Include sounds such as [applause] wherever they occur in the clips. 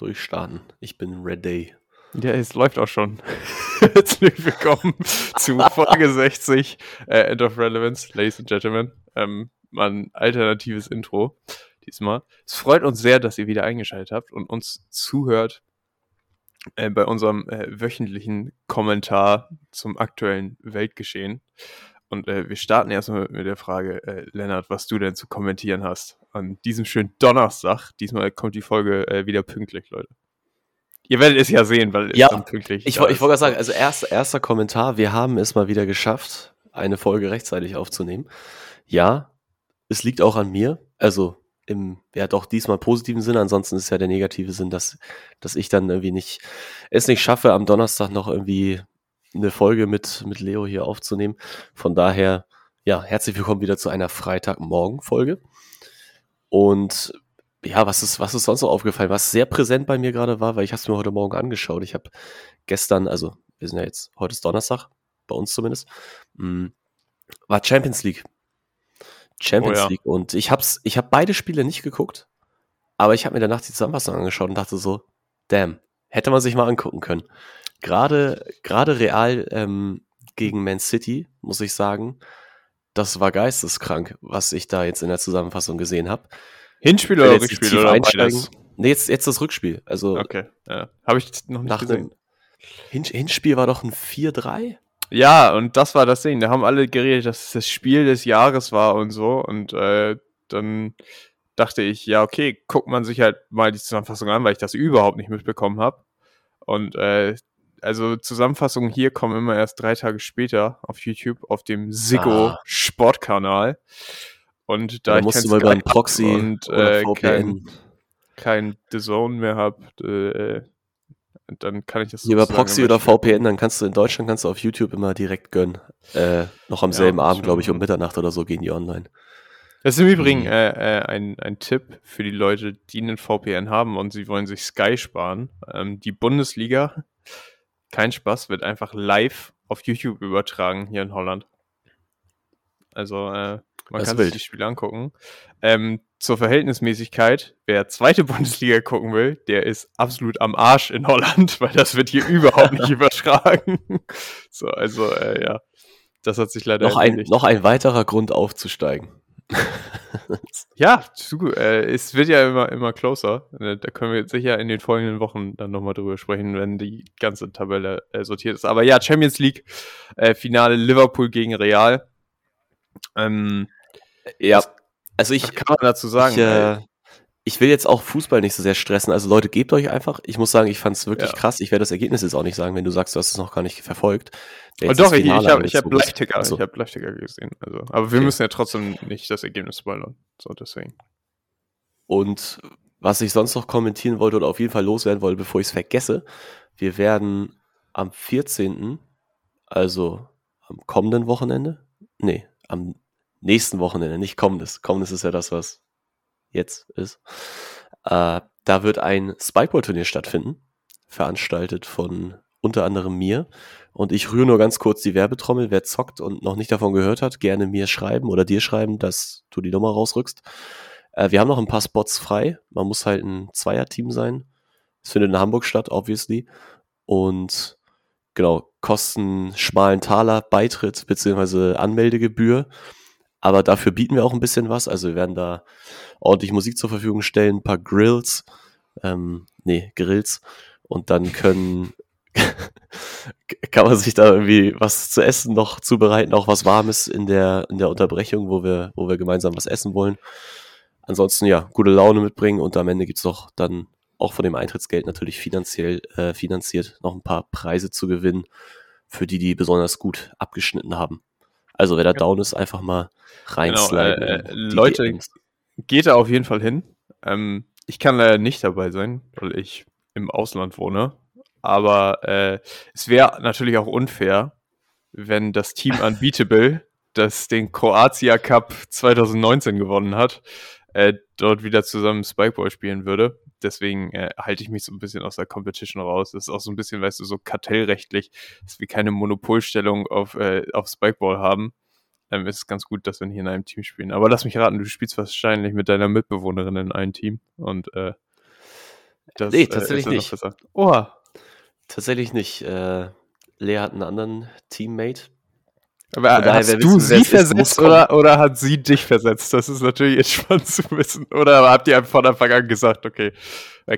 durchstarten. Ich bin ready. Ja, es läuft auch schon. [laughs] Herzlich willkommen zu Folge 60 äh, End of Relevance, Ladies and Gentlemen. Ähm, mein alternatives Intro diesmal. Es freut uns sehr, dass ihr wieder eingeschaltet habt und uns zuhört äh, bei unserem äh, wöchentlichen Kommentar zum aktuellen Weltgeschehen. Und äh, wir starten erstmal mit der Frage, äh, Lennart, was du denn zu kommentieren hast an diesem schönen Donnerstag. Diesmal kommt die Folge äh, wieder pünktlich, Leute. Ihr werdet es ja sehen, weil ja, es dann pünktlich Ich, ich wollte sagen, also erst, erster Kommentar, wir haben es mal wieder geschafft, eine Folge rechtzeitig aufzunehmen. Ja, es liegt auch an mir. Also im, ja doch diesmal positiven Sinne, ansonsten ist ja der negative Sinn, dass, dass ich dann irgendwie nicht, es nicht schaffe, am Donnerstag noch irgendwie eine Folge mit, mit Leo hier aufzunehmen. Von daher, ja, herzlich willkommen wieder zu einer Freitagmorgen-Folge. Und ja, was ist, was ist sonst noch aufgefallen? Was sehr präsent bei mir gerade war, weil ich habe es mir heute Morgen angeschaut. Ich habe gestern, also wir sind ja jetzt, heute ist Donnerstag, bei uns zumindest, mh, mm, war Champions League. Champions oh ja. League. Und ich habe ich hab beide Spiele nicht geguckt, aber ich habe mir danach die Zusammenfassung angeschaut und dachte so, damn, hätte man sich mal angucken können. Gerade, gerade Real ähm, gegen Man City, muss ich sagen, das war geisteskrank, was ich da jetzt in der Zusammenfassung gesehen habe. Hinspiel oder Rückspiel oder einsteigen. Nee, jetzt, jetzt das Rückspiel. Also okay, ja. habe ich noch nicht gesehen. Hin Hinspiel war doch ein 4-3? Ja, und das war das Ding. Da haben alle geredet, dass es das Spiel des Jahres war und so. Und äh, dann dachte ich, ja, okay, guckt man sich halt mal die Zusammenfassung an, weil ich das überhaupt nicht mitbekommen habe. Und äh, also Zusammenfassungen hier kommen immer erst drei Tage später auf YouTube auf dem Sigo ah. Sportkanal. Und da, da ich musst kein du mal Proxy und äh, kein, kein The Zone mehr habe, äh, dann kann ich das Über Proxy oder VPN, dann kannst du in Deutschland kannst du auf YouTube immer direkt gönnen. Äh, noch am selben ja, Abend, glaube ich, um Mitternacht oder so gehen die online. Das ist im Übrigen mhm. äh, äh, ein, ein Tipp für die Leute, die einen VPN haben und sie wollen sich Sky sparen. Ähm, die Bundesliga kein Spaß, wird einfach live auf YouTube übertragen hier in Holland. Also äh, man das kann sich die Spiele angucken. Ähm, zur Verhältnismäßigkeit, wer zweite [laughs] Bundesliga gucken will, der ist absolut am Arsch in Holland, [laughs] weil das wird hier überhaupt nicht [laughs] übertragen. so, also äh, ja, das hat sich leider noch ein, noch ein weiterer Grund aufzusteigen [laughs] ja, zu, äh, es wird ja immer, immer closer. Äh, da können wir sicher in den folgenden Wochen dann nochmal drüber sprechen, wenn die ganze Tabelle äh, sortiert ist. Aber ja, Champions League, äh, Finale Liverpool gegen Real. Ähm, ja, also ich. Kann man dazu sagen? Ich, äh, ich will jetzt auch Fußball nicht so sehr stressen. Also Leute, gebt euch einfach. Ich muss sagen, ich fand es wirklich ja. krass. Ich werde das Ergebnis jetzt auch nicht sagen, wenn du sagst, du hast es noch gar nicht verfolgt. Oh, doch, ich, ich habe ich hab Live-Ticker also. ich hab Live gesehen. Also, aber wir okay. müssen ja trotzdem nicht das Ergebnis spoilern. So, deswegen. Und was ich sonst noch kommentieren wollte oder auf jeden Fall loswerden wollte, bevor ich es vergesse, wir werden am 14., also am kommenden Wochenende, nee, am nächsten Wochenende, nicht kommendes. Kommendes ist ja das, was jetzt ist. Äh, da wird ein Spikeball-Turnier stattfinden, veranstaltet von unter anderem mir. Und ich rühre nur ganz kurz die Werbetrommel. Wer zockt und noch nicht davon gehört hat, gerne mir schreiben oder dir schreiben, dass du die Nummer rausrückst. Äh, wir haben noch ein paar Spots frei. Man muss halt ein Zweierteam sein. Es findet in Hamburg statt, obviously. Und genau, kosten schmalen Taler Beitritt bzw. Anmeldegebühr. Aber dafür bieten wir auch ein bisschen was. Also wir werden da ordentlich Musik zur Verfügung stellen, ein paar Grills, ähm, nee, Grills. Und dann können, [laughs] kann man sich da irgendwie was zu essen noch zubereiten, auch was Warmes in der, in der Unterbrechung, wo wir, wo wir gemeinsam was essen wollen. Ansonsten ja, gute Laune mitbringen und am Ende gibt's noch dann auch von dem Eintrittsgeld natürlich finanziell äh, finanziert noch ein paar Preise zu gewinnen für die, die besonders gut abgeschnitten haben. Also wer da down ist, einfach mal reinsliden. Genau, äh, äh, Leute, DMs. geht da auf jeden Fall hin. Ähm, ich kann leider nicht dabei sein, weil ich im Ausland wohne. Aber äh, es wäre natürlich auch unfair, wenn das Team Unbeatable, [laughs] das den Kroatia Cup 2019 gewonnen hat, äh, dort wieder zusammen Spikeball spielen würde. Deswegen äh, halte ich mich so ein bisschen aus der Competition raus. Das ist auch so ein bisschen, weißt du, so kartellrechtlich, dass wir keine Monopolstellung auf, äh, auf Spikeball haben. Ähm, ist es ganz gut, dass wir hier in einem Team spielen. Aber lass mich raten, du spielst wahrscheinlich mit deiner Mitbewohnerin in einem Team. Und äh, Das, Nee, äh, tatsächlich ist ja noch nicht. Oha. Tatsächlich nicht. Äh, Lea hat einen anderen Teammate. Aber Von hast du wissen, sie versetzt oder, oder hat sie dich versetzt? Das ist natürlich jetzt [laughs] spannend zu wissen. Oder habt ihr einfach von Anfang an gesagt, okay,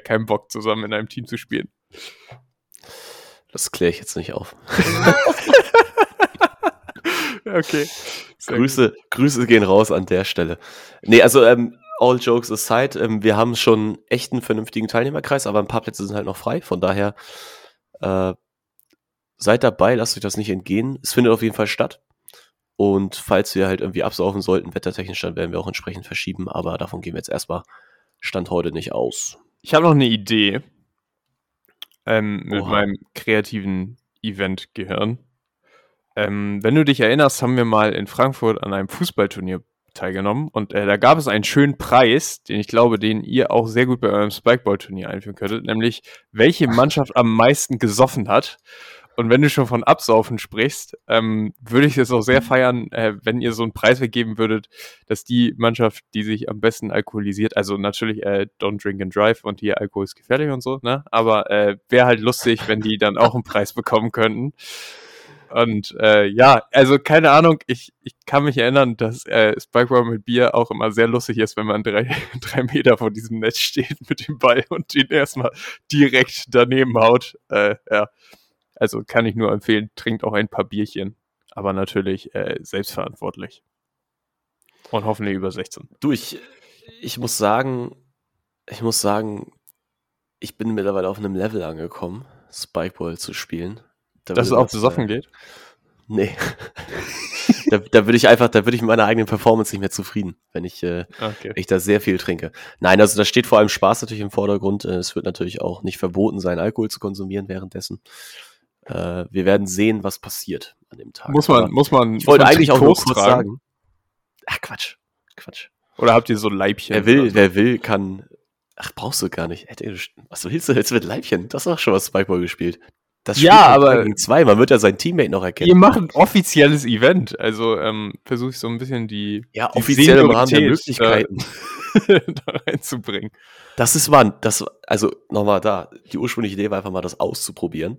keinen Bock zusammen in einem Team zu spielen? Das kläre ich jetzt nicht auf. [laughs] Okay. Sehr gut. Grüße, Grüße gehen raus an der Stelle. Nee, also ähm, all jokes aside, ähm, wir haben schon echt einen vernünftigen Teilnehmerkreis, aber ein paar Plätze sind halt noch frei. Von daher äh, seid dabei, lasst euch das nicht entgehen. Es findet auf jeden Fall statt. Und falls wir halt irgendwie absaufen sollten, wettertechnisch, dann werden wir auch entsprechend verschieben. Aber davon gehen wir jetzt erstmal Stand heute nicht aus. Ich habe noch eine Idee ähm, mit meinem kreativen Event-Gehirn. Ähm, wenn du dich erinnerst, haben wir mal in Frankfurt an einem Fußballturnier teilgenommen und äh, da gab es einen schönen Preis, den ich glaube, den ihr auch sehr gut bei eurem Spikeball-Turnier einführen könntet, nämlich welche Mannschaft am meisten gesoffen hat. Und wenn du schon von Absaufen sprichst, ähm, würde ich es auch sehr feiern, äh, wenn ihr so einen Preis weggeben würdet, dass die Mannschaft, die sich am besten alkoholisiert, also natürlich äh, don't drink and drive und hier Alkohol ist gefährlich und so, ne? Aber äh, wäre halt lustig, wenn die dann auch einen Preis bekommen könnten. Und äh, ja, also keine Ahnung, ich, ich kann mich erinnern, dass äh, Spikeball mit Bier auch immer sehr lustig ist, wenn man drei, [laughs] drei Meter vor diesem Netz steht mit dem Ball und ihn erstmal direkt daneben haut. Äh, ja, also kann ich nur empfehlen, trinkt auch ein paar Bierchen, aber natürlich äh, selbstverantwortlich. Und hoffentlich über 16. Du, ich, ich muss sagen, ich muss sagen, ich bin mittlerweile auf einem Level angekommen, Spikeball zu spielen. Da Dass es auch besoffen äh, geht. Nee. [laughs] da, da würde ich einfach, da würde ich mit meiner eigenen Performance nicht mehr zufrieden, wenn ich, äh, Okay. wenn ich da sehr viel trinke. Nein, also da steht vor allem Spaß natürlich im Vordergrund. Äh, Es wird natürlich auch nicht verboten sein, Alkohol zu konsumieren währenddessen. Äh, wir werden sehen, was passiert an dem Tag. Muss man, Aber muss man. ich wollte eigentlich auch nur kurz tragen? sagen. Ach, Quatsch. Quatsch. Oder habt ihr so Leibchen? Wer will, oder so? wer will, kann. Ach, brauchst du gar nicht. Was willst du jetzt mit Leibchen? Das hast doch schon was Spikeball gespielt. Das Ja, spielt man aber- gegen zwei. Man wird ja seinen Teammate noch erkennen. Ihr macht ein offizielles Event, also ähm, versuche ich so ein bisschen die, Ja, die offiziell im Rahmen der Möglichkeiten. äh, [laughs] da reinzubringen. Das ist war, das, also nochmal da, die ursprüngliche Idee war einfach mal das auszuprobieren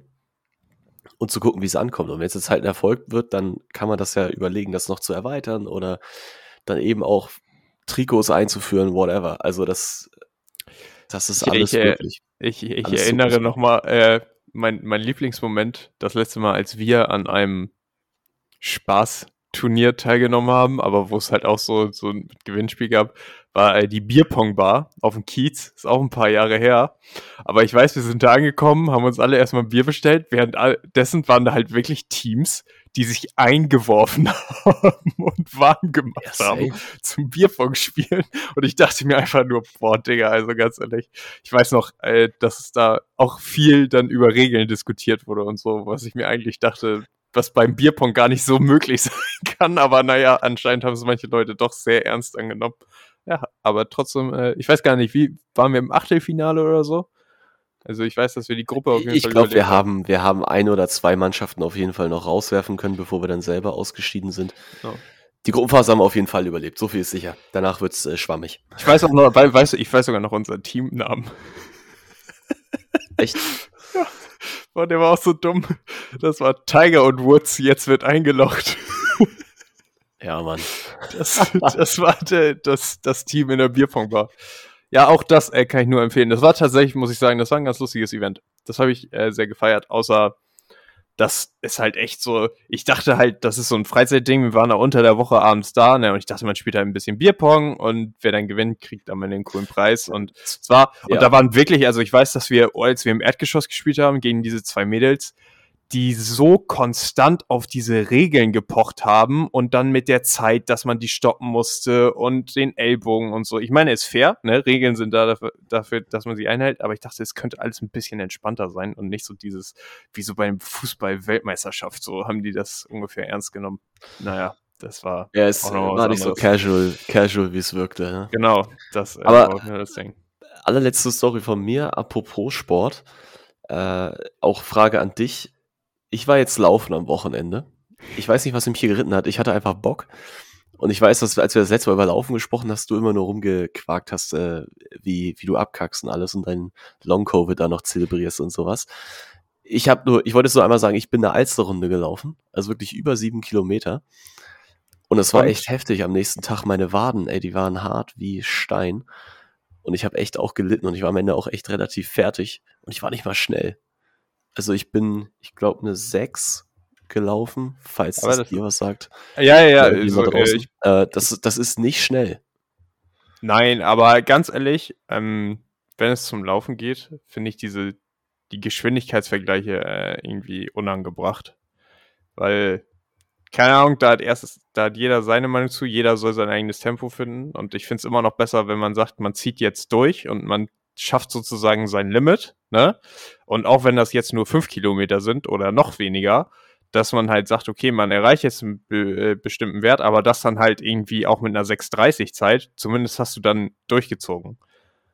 und zu gucken, wie es ankommt. Und wenn es jetzt halt ein Erfolg wird, dann kann man das ja überlegen, das noch zu erweitern oder dann eben auch Trikots einzuführen, whatever. Also das, das ist Ich- alles ich, äh, möglich. Ich, ich Alles erinnere nochmal, äh, mein, mein Lieblingsmoment, das letzte Mal, als wir an einem Spaßturnier teilgenommen haben, aber wo es halt auch so, so ein Gewinnspiel gab, war äh, die Bierpong-Bar auf dem Kiez. Ist auch ein paar Jahre her. Aber ich weiß, wir sind da angekommen, haben uns alle erstmal ein Bier bestellt. Währenddessen waren da halt wirklich Teams, die sich eingeworfen [laughs] haben und warm gemacht Ja, haben zum Bierpong spielen. Und ich dachte mir einfach nur, boah, Digga, also ganz ehrlich, ich weiß noch, äh, dass es da auch viel dann über Regeln diskutiert wurde und so, was ich mir eigentlich dachte, was beim Bierpong gar nicht so möglich [laughs] sein kann. Aber naja, anscheinend haben es manche Leute doch sehr ernst angenommen. Ja, aber trotzdem, äh, ich weiß gar nicht, wie, waren wir im Achtelfinale oder so? Also ich weiß, dass wir die Gruppe auf jeden Ich Fall glaube, wir haben, wir haben ein oder zwei Mannschaften auf jeden Fall noch rauswerfen können, bevor wir dann selber ausgeschieden sind. Ja. Die Gruppenphase haben wir auf jeden Fall überlebt, so viel ist sicher. Danach wird's äh, schwammig. Ich weiß auch noch, weißt du, ich weiß sogar noch unseren Teamnamen. [laughs] Echt? Boah, der war auch so dumm. Das war Tiger und Woods, jetzt wird eingeloggt. Ja, Mann. Das, das war der, das, das Team in der Bierpongbar. Ja, auch das äh, kann ich nur empfehlen. Das war tatsächlich, muss ich sagen, das war ein ganz lustiges Event. Das habe ich äh, sehr gefeiert, außer das ist halt echt so, ich dachte halt, das ist so ein Freizeitding, wir waren da unter der Woche abends da, ne, und ich dachte, man spielt halt ein bisschen Bierpong und wer dann gewinnt, kriegt am Ende einen coolen Preis und es war, Ja. und da waren wirklich, also ich weiß, dass wir, als wir im Erdgeschoss gespielt haben, gegen diese zwei Mädels, die so konstant auf diese Regeln gepocht haben und dann mit der Zeit, dass man die stoppen musste und den Ellbogen und so. Ich meine, ist fair, ne? Regeln sind da dafür, dafür, dass man sie einhält, aber ich dachte, es könnte alles ein bisschen entspannter sein und nicht so dieses, wie so beim Fußball-Weltmeisterschaft, so haben die das ungefähr ernst genommen. Naja, das war, Ja, es war nicht so casual, casual wie es wirkte. Ne? genau, das äh, Aber- war das Ding. Allerletzte Story von mir, apropos Sport. Äh, auch Frage an dich. Ich war jetzt laufen am Wochenende. Ich weiß nicht, was mich hier geritten hat. Ich hatte einfach Bock. Und ich weiß, dass als wir das letzte Mal über Laufen gesprochen hast, du immer nur rumgequakt hast, äh, wie, wie du abkackst und alles und dein Long-Covid da noch zelebrierst und sowas. Ich habe nur, ich wollte es nur einmal sagen, ich bin eine Alsterrunde gelaufen, also wirklich über sieben Kilometer. Und es war echt heftig. Am nächsten Tag meine Waden, ey, die waren hart wie Stein. Und ich habe echt auch gelitten und ich war am Ende auch echt relativ fertig. Und ich war nicht mal schnell. Also ich bin, ich glaube, eine 6 gelaufen, falls das das- dir was sagt. Ja, ja, ja. So, ich, äh, das, das ist nicht schnell. nein, aber ganz ehrlich, ähm, wenn es zum Laufen geht, finde ich diese, die Geschwindigkeitsvergleiche äh, irgendwie unangebracht. Weil, keine Ahnung, da hat erstes, da hat jeder seine Meinung zu, jeder soll sein eigenes Tempo finden. Und ich finde es immer noch besser, wenn man sagt, man zieht jetzt durch und man schafft sozusagen sein Limit, ne? Und auch wenn das jetzt nur fünf Kilometer sind oder noch weniger, dass man halt sagt, okay, man erreicht jetzt einen äh, bestimmten Wert, aber das dann halt irgendwie auch mit einer 6,30 Zeit, zumindest hast du dann durchgezogen.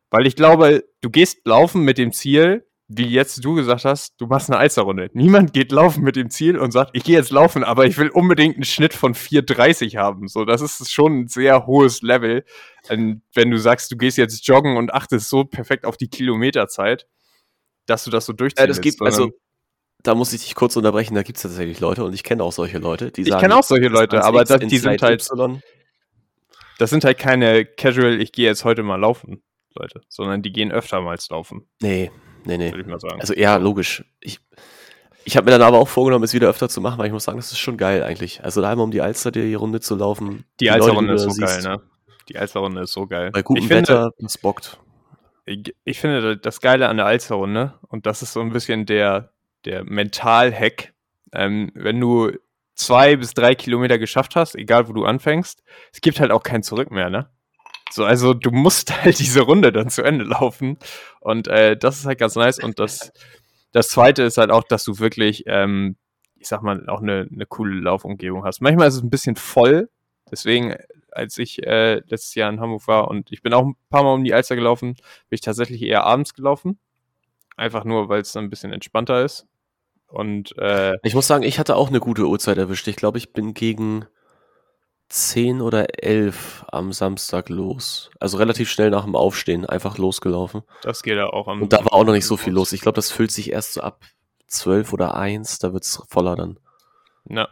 Weil ich glaube, du gehst laufen mit dem Ziel, wie jetzt du gesagt hast, du machst eine Alsterrunde. Niemand geht laufen mit dem Ziel und sagt, ich gehe jetzt laufen, aber ich will unbedingt einen Schnitt von 4,30 haben. So, das ist schon ein sehr hohes Level. Ähm, wenn du sagst, du gehst jetzt joggen und achtest so perfekt auf die Kilometerzeit, dass du das so durchziehen Äh, das gibt, also, da muss ich dich kurz unterbrechen, da gibt es tatsächlich Leute und ich kenne auch solche Leute, die Ich sagen. kenne auch solche Leute, aber X da, in die sind halt, Y. das sind halt keine Casual, ich gehe jetzt heute mal laufen, Leute, sondern die gehen öftermals laufen, Nee, nee, nee. würde ich mal sagen. Also ja, logisch. Ich, ich habe mir dann aber auch vorgenommen, es wieder öfter zu machen, weil ich muss sagen, das ist schon geil eigentlich. Also da einmal um die Alster die Runde zu laufen. die Leute, Alsterrunde ist so geil, siehst, ne? Die Alsterrunde ist so geil. Bei gutem ich finde, Wetter, das bockt. ich, ich finde das Geile an der Alsterrunde, und das ist so ein bisschen der, der Mental-Hack, ähm, wenn du zwei bis drei Kilometer geschafft hast, egal wo du anfängst, es gibt halt auch kein Zurück mehr, ne? So, also du musst [laughs] halt diese Runde dann zu Ende laufen. Und äh, das ist halt ganz nice. Und das, das zweite ist halt auch, dass du wirklich, ähm, ich sag mal, auch eine, eine coole Laufumgebung hast. Manchmal ist es ein bisschen voll. Deswegen, als ich äh, letztes Jahr in Hamburg war und ich bin auch ein paar Mal um die Alster gelaufen, bin ich tatsächlich eher abends gelaufen. Einfach nur, weil es dann ein bisschen entspannter ist. Und äh, Ich muss sagen, ich hatte auch eine gute Uhrzeit erwischt. Ich glaube, ich bin gegen 10 oder 11 am Samstag los. Also relativ schnell nach dem Aufstehen einfach losgelaufen. das geht ja auch am. Und da war auch noch nicht so viel los. Ich glaube, das füllt sich erst so ab 12 oder 1, da wird's voller dann. Ja.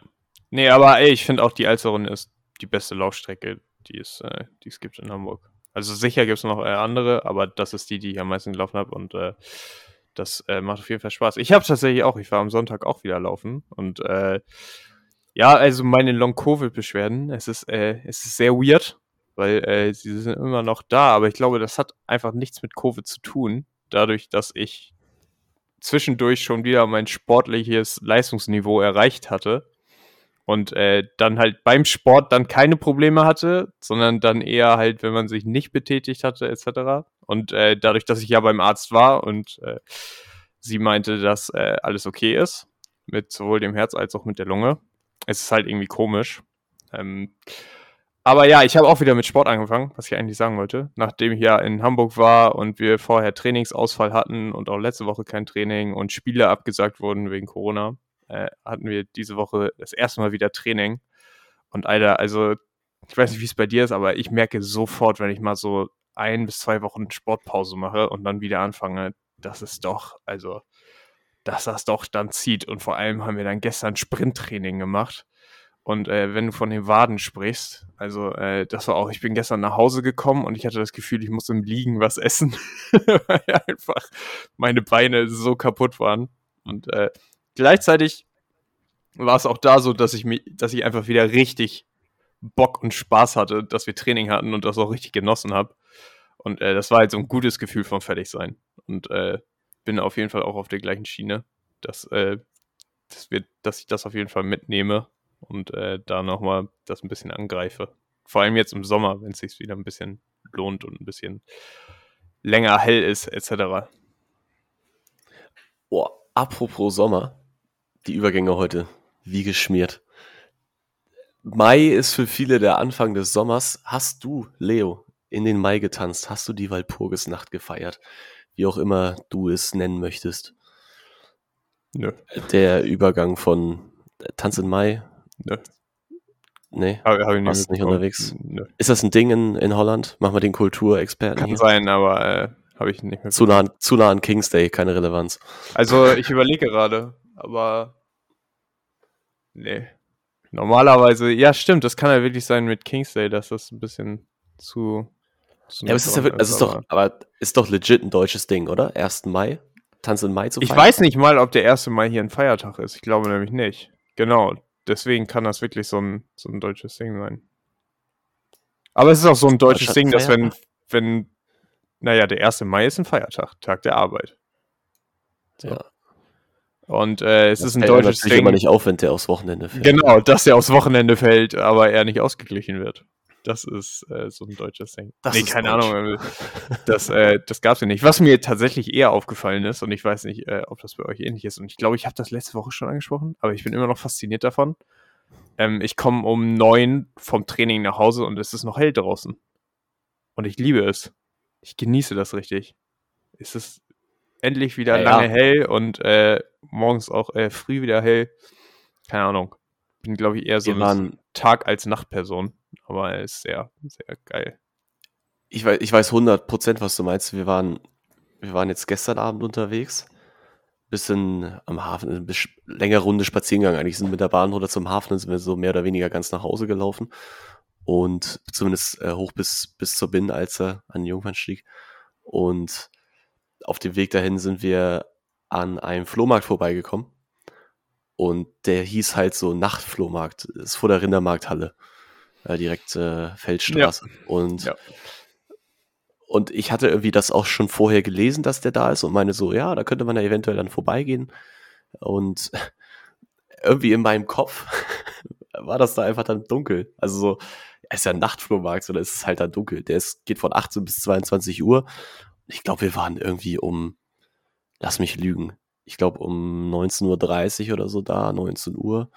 Nee, aber ey, ich finde auch die Alsterrunde ist die beste Laufstrecke, die es, äh, die es gibt in Hamburg. Also sicher gibt es noch äh, andere, aber das ist die, die ich am meisten gelaufen habe und äh, das äh, macht auf jeden Fall Spaß. Ich habe tatsächlich auch, ich war am Sonntag auch wieder laufen und äh, ja, also meine Long-Covid-Beschwerden, es ist, äh, es ist sehr weird, weil äh, sie sind immer noch da, aber ich glaube, das hat einfach nichts mit Covid zu tun, dadurch, dass ich zwischendurch schon wieder mein sportliches Leistungsniveau erreicht hatte und äh, dann halt beim Sport dann keine Probleme hatte, sondern dann eher halt, wenn man sich nicht betätigt hatte etc. Und äh, dadurch, dass ich ja beim Arzt war und äh, sie meinte, dass äh, alles okay ist, mit sowohl dem Herz als auch mit der Lunge, es ist halt irgendwie komisch. Ähm, aber ja, ich habe auch wieder mit Sport angefangen, was ich eigentlich sagen wollte. Nachdem ich ja in Hamburg war und wir vorher Trainingsausfall hatten und auch letzte Woche kein Training und Spiele abgesagt wurden wegen Corona, äh, hatten wir diese Woche das erste Mal wieder Training. Und Alter, also ich weiß nicht, wie es bei dir ist, aber ich merke sofort, wenn ich mal so ein bis zwei Wochen Sportpause mache und dann wieder anfange, dass es doch, also, dass das doch dann zieht. Und vor allem haben wir dann gestern Sprinttraining gemacht. Und äh, wenn du von den Waden sprichst, also äh, das war auch, ich bin gestern nach Hause gekommen und ich hatte das Gefühl, ich muss im Liegen was essen, [laughs] weil einfach meine Beine so kaputt waren. Und äh, gleichzeitig war es auch da so, dass ich mich, dass ich einfach wieder richtig Bock und Spaß hatte, dass wir Training hatten und das auch richtig genossen habe. Und äh, das war halt so ein gutes Gefühl vom Fertigsein. Und äh, bin auf jeden Fall auch auf der gleichen Schiene, dass, äh, dass, wir, dass ich das auf jeden Fall mitnehme und äh, da nochmal das ein bisschen angreife. Vor allem jetzt im Sommer, wenn es sich wieder ein bisschen lohnt und ein bisschen länger hell ist, etc. Boah, apropos Sommer, die Übergänge heute, wie geschmiert. Mai ist für viele der Anfang des Sommers. Hast du, Leo, in den Mai getanzt? Hast du die Walpurgisnacht gefeiert? Wie auch immer du es nennen möchtest. Nö. Der Übergang von Tanz in Mai Nö. Nee, Habe hab ich nicht mitbekommen. unterwegs. Nö. Ist das ein Ding in, in Holland? Machen wir den Kulturexperten Kann hier. sein, aber äh, habe ich nicht mehr. Zu nah, an- zu nah an King's Day, keine Relevanz. Also ich überlege gerade, aber nee. Normalerweise, ja stimmt, das kann ja wirklich sein mit Kingsday, dass das ein bisschen zu. Ja, aber es ist, ja, also ist doch, aber- ist doch legit ein deutsches Ding, oder? 1. Mai? Tanz in Mai zu Ich feiern? weiß nicht mal, ob der 1. Mai hier ein Feiertag ist. Ich glaube nämlich nicht. Genau. Deswegen kann das wirklich so ein, so ein deutsches Ding sein. Aber es ist auch so ein deutsches Ding, dass wenn, wenn, naja, der 1. Mai ist ein Feiertag, Tag der Arbeit. Ja. Und äh, es Das ist ein deutsches Ding. immer nicht auf, wenn der aufs Wochenende fällt. Genau, dass er aufs Wochenende fällt, aber er nicht ausgeglichen wird. Das ist äh, so ein deutsches Ding. Das nee, keine deutsch. Ahnung. [laughs] Das, äh, das gab's ja nicht. Was mir tatsächlich eher aufgefallen ist, und ich weiß nicht, äh, ob das bei euch ähnlich ist, und ich glaube, ich habe das letzte Woche schon angesprochen, aber ich bin immer noch fasziniert davon. Ähm, ich komme um neun vom Training nach Hause und es ist noch hell draußen. Und ich liebe es. Ich genieße das richtig. Es ist endlich wieder Ja, ja. lange hell und äh, morgens auch äh, früh wieder hell. Keine Ahnung. Bin, glaube ich, eher so eine Tag- als Nachtperson. Aber er ist sehr, sehr geil. ich weiß, ich weiß 100%, was du meinst. Wir waren, wir waren jetzt gestern Abend unterwegs. Bisschen am Hafen, eine längere Runde spazieren gegangen. Eigentlich sind mit der Bahn runter zum Hafen, sind wir so mehr oder weniger ganz nach Hause gelaufen. Und zumindest äh, hoch bis, bis zur Binnenalster an den Jungfernstieg. Und auf dem Weg dahin sind wir an einem Flohmarkt vorbeigekommen. Und der hieß halt so Nachtflohmarkt. Ist vor der Rindermarkthalle. Äh, direkt äh, Feldstraße. Und, Ja. und ich hatte irgendwie das auch schon vorher gelesen, dass der da ist und meine so, ja, da könnte man ja eventuell dann vorbeigehen. Und [laughs] irgendwie in meinem Kopf [laughs] war das da einfach dann dunkel. Also so, es ist ja ein Nachtflohmarkt, sondern es ist halt dann dunkel. Der ist, geht von 18 bis 22 Uhr. Ich glaube, wir waren irgendwie um, lass mich lügen, ich glaube um 19.30 Uhr oder so da, 19 Uhr.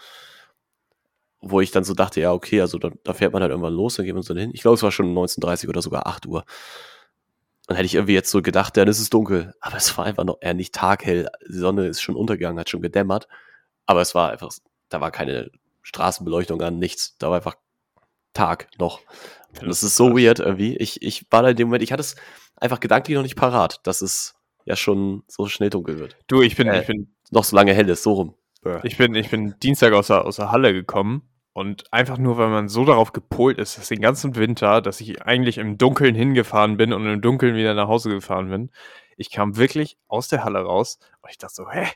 Wo ich dann so dachte, ja, okay, also da, da fährt man halt irgendwann los, dann gehen wir uns dann hin. Ich glaube, es war schon 19.30 oder sogar 8 Uhr. Dann hätte ich irgendwie jetzt so gedacht, dann ist es dunkel. Aber es war einfach noch eher nicht taghell. Die Sonne ist schon untergegangen, hat schon gedämmert. Aber es war einfach, da war keine Straßenbeleuchtung an, nichts. Da war einfach Tag noch. Und das ist so weird irgendwie. Ich, ich war da in dem Moment, ich hatte es einfach gedanklich noch nicht parat, dass es ja schon so schnell dunkel wird. Du, ich bin, Äh. ich bin, Noch so lange hell ist, so rum. ich bin, ich bin Dienstag aus der, aus der Halle gekommen und einfach nur, weil man so darauf gepolt ist, dass den ganzen Winter, dass ich eigentlich im Dunkeln hingefahren bin und im Dunkeln wieder nach Hause gefahren bin. Ich kam wirklich aus der Halle raus und ich dachte so, hä,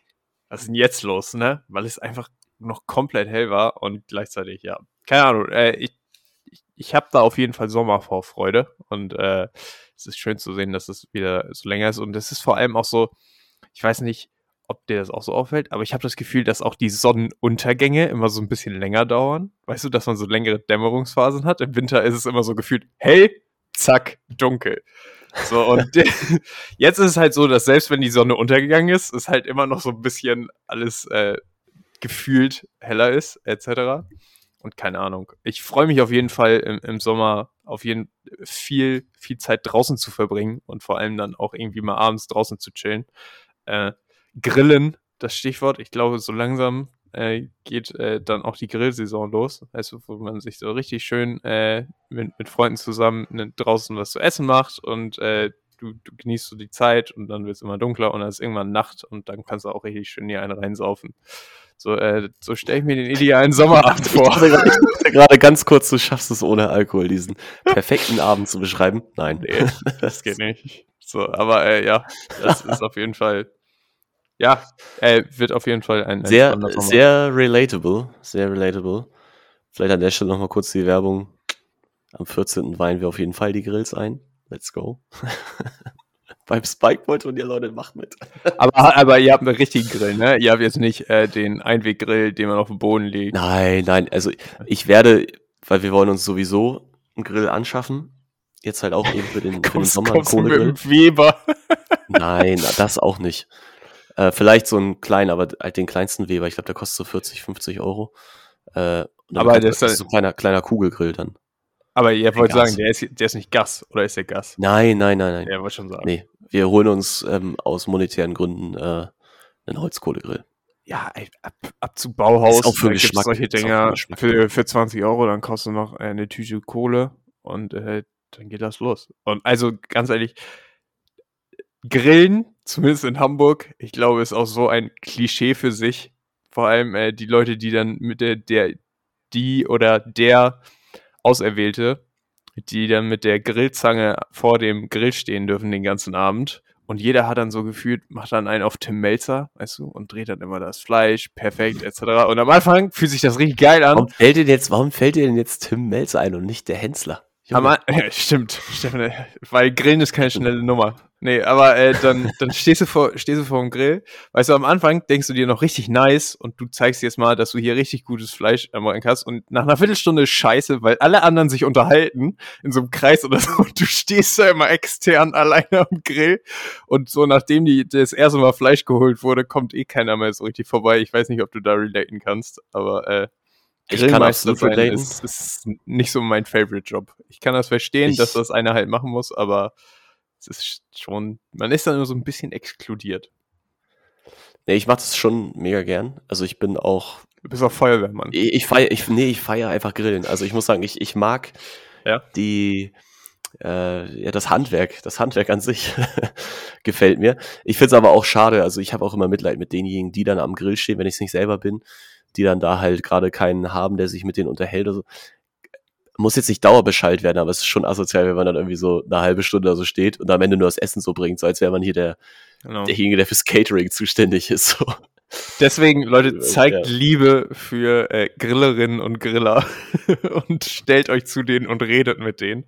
was ist denn jetzt los, ne? Weil es einfach noch komplett hell war und gleichzeitig, ja, keine Ahnung, äh, ich, ich, ich habe da auf jeden Fall Sommervorfreude und äh, es ist schön zu sehen, dass es wieder so länger ist und es ist vor allem auch so, ich weiß nicht, ob dir das auch so auffällt, aber ich habe das Gefühl, dass auch die Sonnenuntergänge immer so ein bisschen länger dauern. Weißt du, dass man so längere Dämmerungsphasen hat? Im Winter ist es immer so gefühlt hell, zack, dunkel. So, und [laughs] [laughs] jetzt ist es halt so, dass selbst wenn die Sonne untergegangen ist, es halt immer noch so ein bisschen alles äh, gefühlt heller ist, etc. Und keine Ahnung. Ich freue mich auf jeden Fall im, im Sommer auf jeden viel, viel Zeit draußen zu verbringen und vor allem dann auch irgendwie mal abends draußen zu chillen. Äh, Grillen, das Stichwort. Ich glaube, so langsam äh, geht äh, dann auch die Grillsaison los. Also, wo man sich so richtig schön äh, mit, mit Freunden zusammen ne, draußen was zu essen macht und äh, du, du genießt so die Zeit und dann wird es immer dunkler und dann ist irgendwann Nacht und dann kannst du auch richtig schön hier einen reinsaufen. So, äh, so stelle ich mir den idealen Sommerabend vor. ich dachte gerade ganz kurz, du schaffst es ohne Alkohol, diesen perfekten Abend zu beschreiben. Nein. Nee, das geht nicht. So, aber äh, ja, das ist auf jeden Fall, ja, äh, wird auf jeden Fall ein, ein Sehr, sehr relatable. Sehr relatable. Vielleicht an der Stelle nochmal kurz die Werbung. Am 14. weihen wir auf jeden Fall die Grills ein. Let's go. [laughs] Beim Spike wollte und ihr Leute macht mit. [laughs] Aber, aber ihr habt einen richtigen Grill, ne? Ihr habt jetzt nicht äh, den Einweggrill, den man auf dem Boden legt. Nein, nein, also ich werde, weil wir wollen uns sowieso einen Grill anschaffen. Jetzt halt auch eben für den, für den Kommst, Sommer kommst du mit Kohlegrill. dem Weber? [laughs] Nein, das auch nicht. Äh, vielleicht so einen kleinen, aber halt den kleinsten Weber. Ich glaube, der kostet so 40, 50 Euro. Äh, Aber kann- das ist ist so ein kleiner, kleiner Kugelgrill dann. Aber ihr wollt Gas. sagen, der ist, der ist nicht Gas, oder ist der Gas? Nein, nein, nein, nein. Ja, wollte schon sagen. Nee, wir holen uns ähm, aus monetären Gründen äh, einen Holzkohlegrill. ja, ey, ab, ab zu Bauhaus. Ist auch für Geschmack. solche Ist auch für Dinger Geschmack. für, für 20 Euro, dann kostet noch eine Tüte Kohle und äh, dann geht das los. Und also ganz ehrlich, Grillen, zumindest in Hamburg, ich glaube, ist auch so ein Klischee für sich. Vor allem äh, die Leute, die dann mit der, der, die oder der Auserwählte, die dann mit der Grillzange vor dem Grill stehen dürfen den ganzen Abend. Und jeder hat dann so gefühlt, macht dann einen auf Tim Melzer, weißt du, und dreht dann immer das Fleisch, perfekt, etc. Und am Anfang fühlt sich das richtig geil an. Warum fällt dir jetzt, warum fällt dir denn jetzt Tim Melzer ein und nicht der Hensler? An- [laughs] ja, stimmt, Steffen, äh, weil Grillen ist keine schnelle Nummer. Nee, aber äh, dann, dann stehst du vor, stehst du vor dem Grill. Weißt du, am Anfang denkst du dir noch richtig nice und du zeigst jetzt mal, dass du hier richtig gutes Fleisch am Rank hast und nach einer Viertelstunde scheiße, weil alle anderen sich unterhalten in so einem Kreis oder so und du stehst da immer extern alleine am Grill und so nachdem die das erste Mal Fleisch geholt wurde, kommt eh keiner mehr so richtig vorbei. Ich weiß nicht, ob du da relaten kannst, aber äh, Ich kann absolut relaten. Ist, ist nicht so mein Favorite Job. Ich kann das verstehen, Ich- dass das einer halt machen muss, aber es ist schon, man ist dann nur so ein bisschen exkludiert. Nee, ich mache das schon mega gern. Also ich bin auch, Du bist auch Feuerwehrmann. ich, ich feiere, ich, nee, ich feiere einfach Grillen. Also ich muss sagen, ich, ich mag Ja. die, äh, ja, das Handwerk, das Handwerk an sich [laughs] gefällt mir. Ich finde es aber auch schade, also ich habe auch immer Mitleid mit denjenigen, die dann am Grill stehen, wenn ich es nicht selber bin, die dann da halt gerade keinen haben, der sich mit denen unterhält oder so. Muss jetzt nicht Dauerbescheid werden, aber es ist schon asozial, wenn man dann irgendwie so eine halbe Stunde da so steht und am Ende nur das Essen so bringt, so als wäre man hier der, Genau. derjenige, der fürs Catering zuständig ist. So. Deswegen, Leute, Ja. zeigt Liebe für äh, Grillerinnen und Griller [laughs] und stellt euch zu denen und redet mit denen.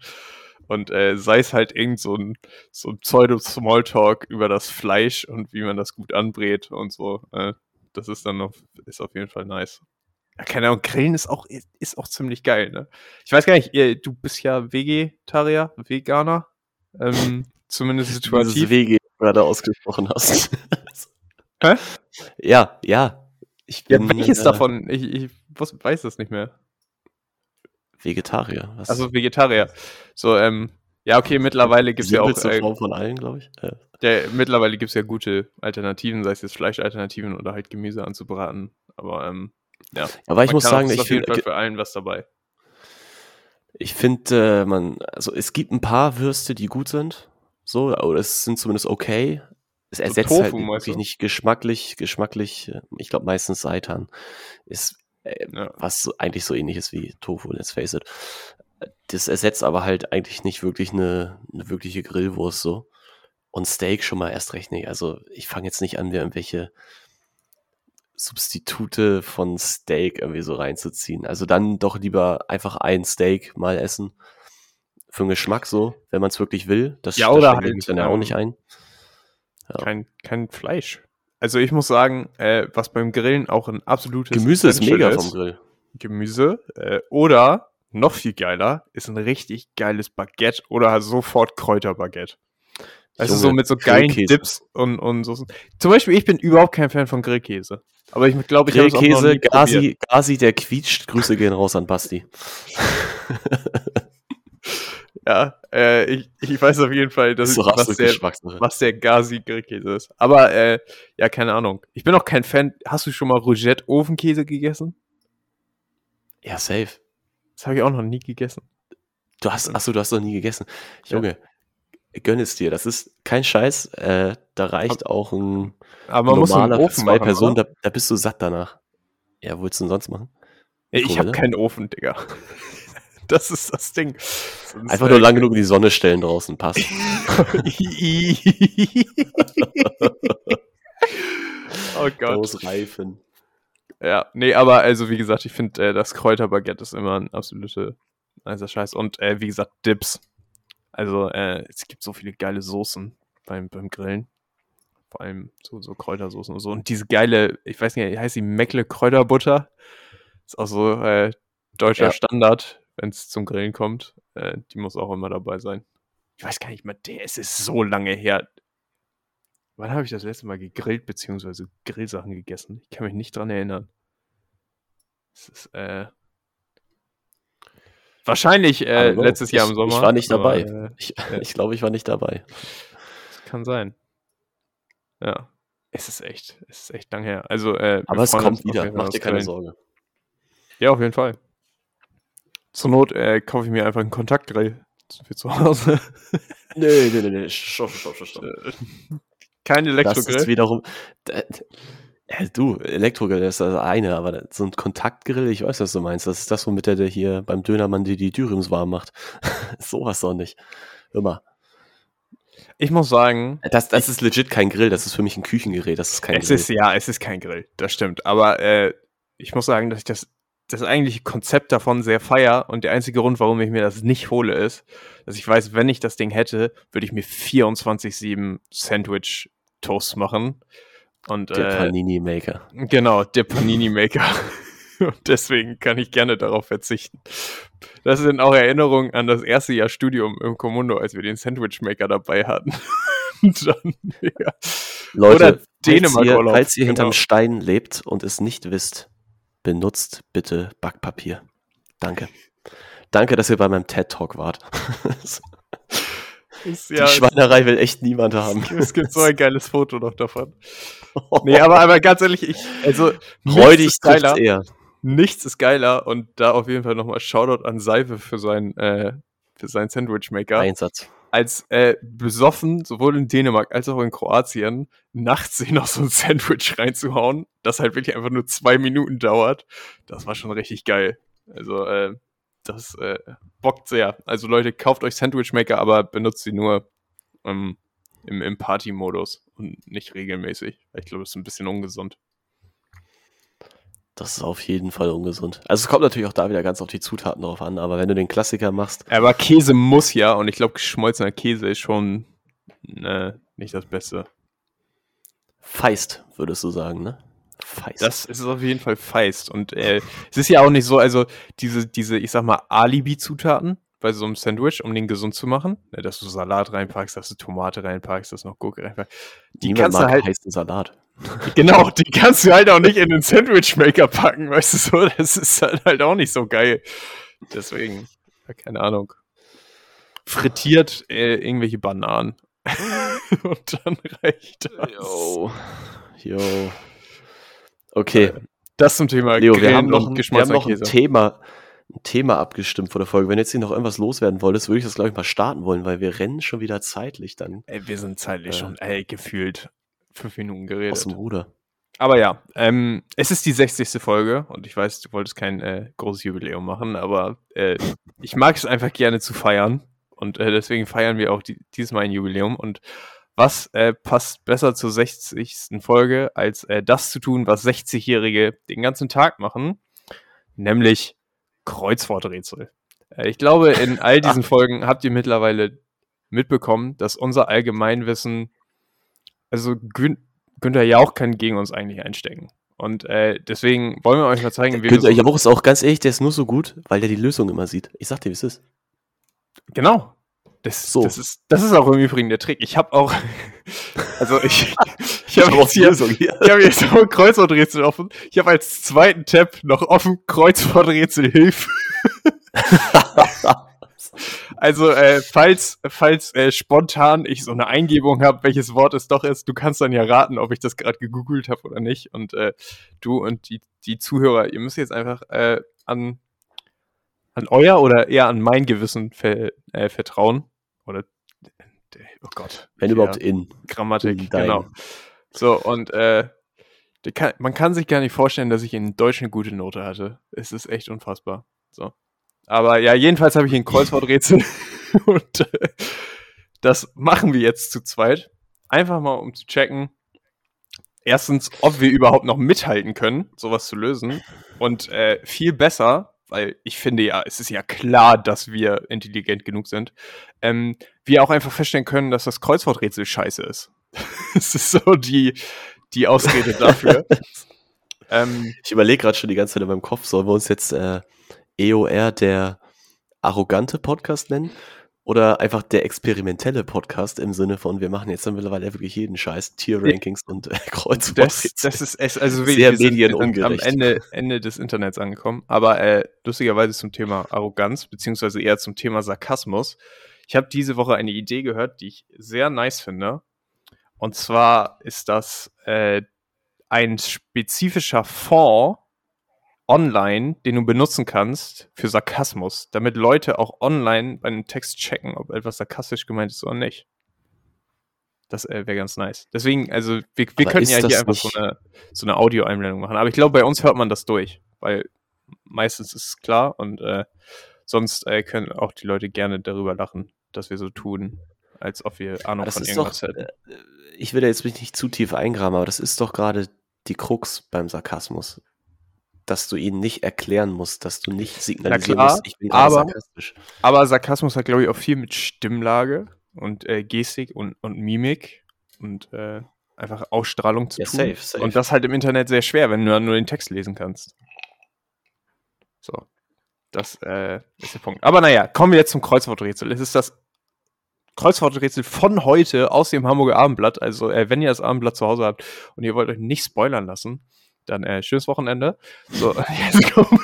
Und äh, sei es halt irgend so ein, so ein Pseudo-Smalltalk über das Fleisch und wie man das gut anbrät und so. Äh, das ist dann noch, ist auf jeden Fall nice. Ja, keine Ahnung, Grillen ist auch, ist, auch ziemlich geil, ne? Ich weiß gar nicht, du bist ja Vegetarier, Veganer. Ähm, [laughs] zumindest Dieses situativ. WG gerade ausgesprochen hast. [laughs] Hä? Ja, ja. Ich Ja, bin welches äh, davon? Ich, ich weiß das nicht mehr. Vegetarier. Was? Also Vegetarier. So, ähm, ja, okay, mittlerweile gibt's ja auch, äh, Form von allen, glaube ich. Äh, der, mittlerweile gibt's ja gute Alternativen, sei es jetzt Fleischalternativen oder halt Gemüse anzubraten. Aber, ähm, ja. aber ich muss sagen, ich finde, für allen was dabei. ich finde, äh, man, also es gibt ein paar Würste, die gut sind. So, oder es sind zumindest okay. Es ersetzt Tofu, halt wirklich du? nicht geschmacklich, geschmacklich, äh, ich glaube meistens Seitan ist äh, Ja. was so- eigentlich so ähnlich ist wie Tofu, let's face it. Das ersetzt aber halt eigentlich nicht wirklich eine, eine wirkliche Grillwurst so. Und Steak schon mal erst recht nicht. Also ich fange jetzt nicht an, mir irgendwelche Substitute von Steak irgendwie so reinzuziehen. Also dann doch lieber einfach ein Steak mal essen. Für den Geschmack so, wenn man es wirklich will. Das, Ja, das oder ich halt, dann ja auch ähm, nicht ein. Ja. Kein, kein Fleisch. Also ich muss sagen, äh, was beim Grillen auch ein absolutes Gemüse ist mega ist, vom Grill. Gemüse. Äh, oder, noch viel geiler, ist ein richtig geiles Baguette oder halt sofort Kräuterbaguette. Also Junge, so mit so geilen. Dips und, und so. Zum Beispiel, ich bin überhaupt kein Fan von Grillkäse. Aber ich glaube, ich habe es auch noch Grillkäse, probiert. Gazi, Gazi, der quietscht. Grüße gehen raus an Basti. [laughs] Ja, äh, ich, ich weiß auf jeden Fall, dass Das was, der, was der Gazi Grillkäse ist. Aber äh, ja, keine Ahnung. Ich bin auch kein Fan. Hast du schon mal Rougette Ofenkäse gegessen? Ja, safe. Das habe ich auch noch nie gegessen. Du hast, achso, du hast noch nie gegessen. Junge, gönn es dir. Das ist kein Scheiß. Äh, da reicht auch ein Aber man muss normaler Ofen zwei machen, Personen. Da, da bist du satt danach. Ja, wo willst du denn sonst machen? Ich Cool, habe keinen Ofen, Digga. [laughs] Das ist das Ding. Sonst, Einfach nur lang genug in die Sonne stellen draußen. Passt. [laughs] [laughs] oh Gott. Ausreifen. Ja, nee, aber also wie gesagt, ich finde, äh, das Kräuterbaguette ist immer ein absolute nicer Scheiß. Und äh, wie gesagt, Dips. Also äh, es gibt so viele geile Soßen beim, beim Grillen. Vor allem so, so Kräutersoßen und so. Und diese geile, ich weiß nicht, heißt die Meckle Kräuterbutter? Ist auch so äh, deutscher Ja. Standard, wenn es zum Grillen kommt. Äh, die muss auch immer dabei sein. Ich weiß gar nicht mehr, der, es ist so lange her. Wann habe ich das letzte Mal gegrillt bzw. Grillsachen gegessen? Ich kann mich nicht dran erinnern. Es ist, äh, wahrscheinlich äh, letztes Jahr im Sommer. ich war nicht dabei. Aber, äh, Ich, Ja. ich glaube, ich war nicht dabei. das kann sein. Ja. Es ist echt, es ist echt lang her. Also, äh, Aber es kommt wieder, mach dir keine. Sorge. Ja, auf jeden Fall. Zur Not äh, kaufe ich mir einfach einen Kontaktgrill für zu Hause. [laughs] Nee, nee, nee, nee, [laughs] stopp, stopp, stopp, stopp. Kein Das Elektrogrill. ist wiederum. Äh, du, Elektrogrill ist das eine, aber so ein Kontaktgrill, ich weiß, was du meinst. Das ist das, womit der, der hier beim Dönermann die, die Dürüms warm macht. [laughs] Sowas doch nicht. Mal. Ich muss sagen, Das, das ist legit kein Grill, das ist für mich ein Küchengerät, das ist kein es Grill. ist ja, es ist kein Grill, das stimmt. Aber äh, ich muss sagen, dass ich das, das eigentliche Konzept davon sehr feier und der einzige Grund, warum ich mir das nicht hole, ist, dass ich weiß, wenn ich das Ding hätte, würde ich mir 24-7 Sandwich Toast machen. Und der äh, Panini Maker. Genau, der Panini Maker. [laughs] Und deswegen kann ich gerne darauf verzichten. Das sind auch Erinnerungen an das erste Jahr Studium im Commundo, als wir den Sandwich Maker dabei hatten. [laughs] Dann, ja. Leute, Oder falls Dänemark-Urlaub, ihr, falls ihr hinterm genau. Stein lebt und es nicht wisst, benutzt bitte Backpapier. Danke. Danke, dass ihr bei meinem TED Talk wart. [laughs] Ist, Die ja, Schweinerei will echt niemand haben. [laughs] es gibt so ein geiles Foto noch davon. [laughs] Nee, aber, aber ganz ehrlich, ich, also, nichts Freudig ist geiler. eher. Nichts ist geiler und da auf jeden Fall nochmal Shoutout an Seife für seinen, äh, für seinen Sandwich Maker. Einsatz. als äh, besoffen, sowohl in Dänemark als auch in Kroatien, nachts sich noch so ein Sandwich reinzuhauen, das halt wirklich einfach nur zwei Minuten dauert, das war schon richtig geil. Also, äh, das äh, bockt sehr. Also Leute, kauft euch Sandwich Maker, aber benutzt sie nur ähm, im, im Party-Modus und nicht regelmäßig. Ich glaube, das ist ein bisschen ungesund. Das ist auf jeden Fall ungesund. Also es kommt natürlich auch da wieder ganz auf die Zutaten drauf an, aber wenn du den Klassiker machst, Aber Käse muss ja, und ich glaube, geschmolzener Käse ist schon äh, nicht das Beste. feist, würdest du sagen, ne? Feist. Das ist auf jeden Fall feist. Und äh, es ist ja auch nicht so, also diese, diese, ich sag mal, Alibi-Zutaten bei so einem Sandwich, um den gesund zu machen, ne, dass du Salat reinpackst, dass du Tomate reinpackst, dass du noch Gurke reinpackst. Die Niemand kannst du halt, heißen Salat. [laughs] genau, die kannst du halt auch nicht in den Sandwich-Maker packen, weißt du so, das ist halt, halt auch nicht so geil. Deswegen, keine Ahnung. Frittiert äh, irgendwelche Bananen. [laughs] Und dann reicht das. Yo. Yo. Okay, Das zum Thema Leo, wir Grillen haben noch, ein, wir haben noch ein. Thema, ein Thema abgestimmt vor der Folge. Wenn jetzt hier noch irgendwas loswerden wolltest, würde ich das, glaube ich, mal starten wollen, weil wir rennen schon wieder zeitlich dann Ey, wir sind zeitlich Äh. schon, ey, gefühlt fünf Minuten aus geredet. dem Ruder. Aber ja, ähm, es ist die 60. Folge und ich weiß, du wolltest kein äh, großes Jubiläum machen, aber äh, ich mag es einfach gerne zu feiern und äh, deswegen feiern wir auch die, dieses Mal ein Jubiläum und was äh, passt besser zur 60. Folge, als äh, das zu tun, was 60-Jährige den ganzen Tag machen, nämlich Kreuzworträtsel. Äh, ich glaube, in all diesen [laughs] Folgen habt ihr mittlerweile mitbekommen, dass unser Allgemeinwissen, also Gün Günther Jauch kann gegen uns eigentlich einstecken. Und äh, deswegen wollen wir euch mal zeigen, wie wir Günther Jauch ist auch ganz ehrlich, der ist nur so gut, weil der die Lösung immer sieht. Ich sag dir, wie es ist. Genau. Das, So. das, ist, das ist auch im Übrigen der Trick. Ich habe auch, [laughs] also ich, [laughs] ich habe hab jetzt hier, ich habe jetzt auch Kreuzworträtsel offen. Ich habe als zweiten Tab noch offen Kreuzworträtsel Hilfe. [laughs] Also, äh, falls, falls äh, spontan ich so eine Eingebung habe, welches Wort es doch ist, du kannst dann ja raten, ob ich das gerade gegoogelt habe oder nicht. Und äh, du und die, die Zuhörer, ihr müsst jetzt einfach äh, an, an euer oder eher an mein Gewissen ver, äh, vertrauen. Oh Gott. Wenn überhaupt in. Grammatik, Dein. genau. So, und äh, kann, man kann sich gar nicht vorstellen, dass ich in Deutsch eine gute Note hatte. Es ist echt unfassbar. So. Aber ja, jedenfalls habe ich ein Kreuzworträtsel [laughs] und äh, das machen wir jetzt zu zweit. Einfach mal, um zu checken, erstens, ob wir überhaupt noch mithalten können, sowas zu lösen. Und äh, viel besser, weil ich finde ja, es ist ja klar, dass wir intelligent genug sind, ähm, wir auch einfach feststellen können, dass das Kreuzworträtsel scheiße ist. [laughs] Es ist so die, die Ausrede dafür. [laughs] ähm, Ich überlege gerade schon die ganze Zeit in meinem Kopf, sollen wir uns jetzt äh, EOR der arrogante Podcast nennen? Oder einfach der experimentelle Podcast im Sinne von, wir machen jetzt dann mittlerweile wirklich jeden Scheiß, Tier-Rankings und äh, [laughs] das, Kreuzworträtsel. das ist es, also Sehr wir sind medienungerecht. am Ende, Ende des Internets angekommen. Aber äh, lustigerweise zum Thema Arroganz, beziehungsweise eher zum Thema Sarkasmus. Ich habe diese Woche eine Idee gehört, die ich sehr nice finde. Und zwar ist das äh, ein spezifischer Fond online, den du benutzen kannst für Sarkasmus, damit Leute auch online bei einem Text checken, ob etwas sarkastisch gemeint ist oder nicht. Das äh, wäre ganz nice. Deswegen, also wir, wir könnten ja hier einfach so eine, so eine Audioeinblendung machen. Aber ich glaube, bei uns hört man das durch, weil meistens ist es klar und äh, sonst äh, können auch die Leute gerne darüber lachen, dass wir so tun, als ob wir Ahnung von irgendwas doch, hätten. äh, ich will da jetzt mich nicht zu tief eingraben, aber das ist doch gerade die Krux beim Sarkasmus. Dass du ihn nicht erklären musst, dass du nicht signalisieren klar, musst, ich bin aber- sarkastisch. Aber Sarkasmus hat, glaube ich, auch viel mit Stimmlage und äh, Gestik und, und Mimik und äh, einfach Ausstrahlung zu Ja, tun. safe, safe. Und das halt im Internet sehr schwer, wenn du dann nur den Text lesen kannst. So. Das äh, ist der Punkt. Aber naja, kommen wir jetzt zum Kreuzworträtsel. Es ist das Kreuzworträtsel von heute aus dem Hamburger Abendblatt. Also, äh, wenn ihr das Abendblatt zu Hause habt und ihr wollt euch nicht spoilern lassen, dann äh, schönes Wochenende. So, [laughs] [laughs] jetzt kommen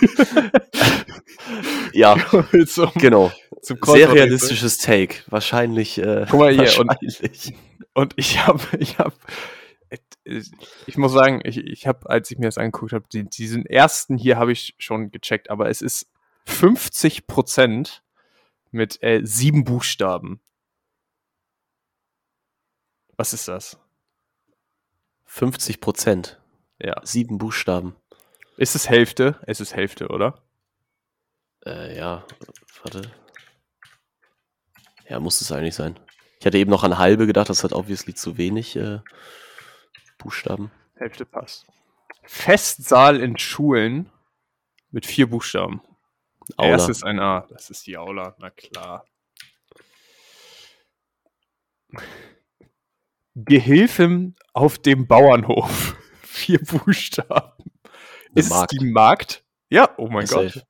Ja, [laughs] zum, genau. zum Sehr realistisches Take. Wahrscheinlich. Äh, Guck mal hier, und- wahrscheinlich. Und ich habe, ich habe, ich muss sagen, ich, ich habe, als ich mir das angeguckt habe, die, diesen ersten hier habe ich schon gecheckt, aber es ist 50 Prozent mit äh, sieben Buchstaben. Was ist das? 50 Prozent. Ja. Sieben Buchstaben. Ist es Hälfte? Es ist Hälfte, oder? Äh, ja, warte. Ja, muss es eigentlich sein. Ich hatte eben noch an halbe gedacht, das hat obviously zu wenig äh, Buchstaben. Hälfte passt. Festsaal in Schulen mit vier Buchstaben. Aula. Erstes ein A. Das ist die Aula, na klar. [laughs] Gehilfen auf dem Bauernhof. Vier Buchstaben. The ist Markt. es die Markt? Ja, oh mein Gott. safe.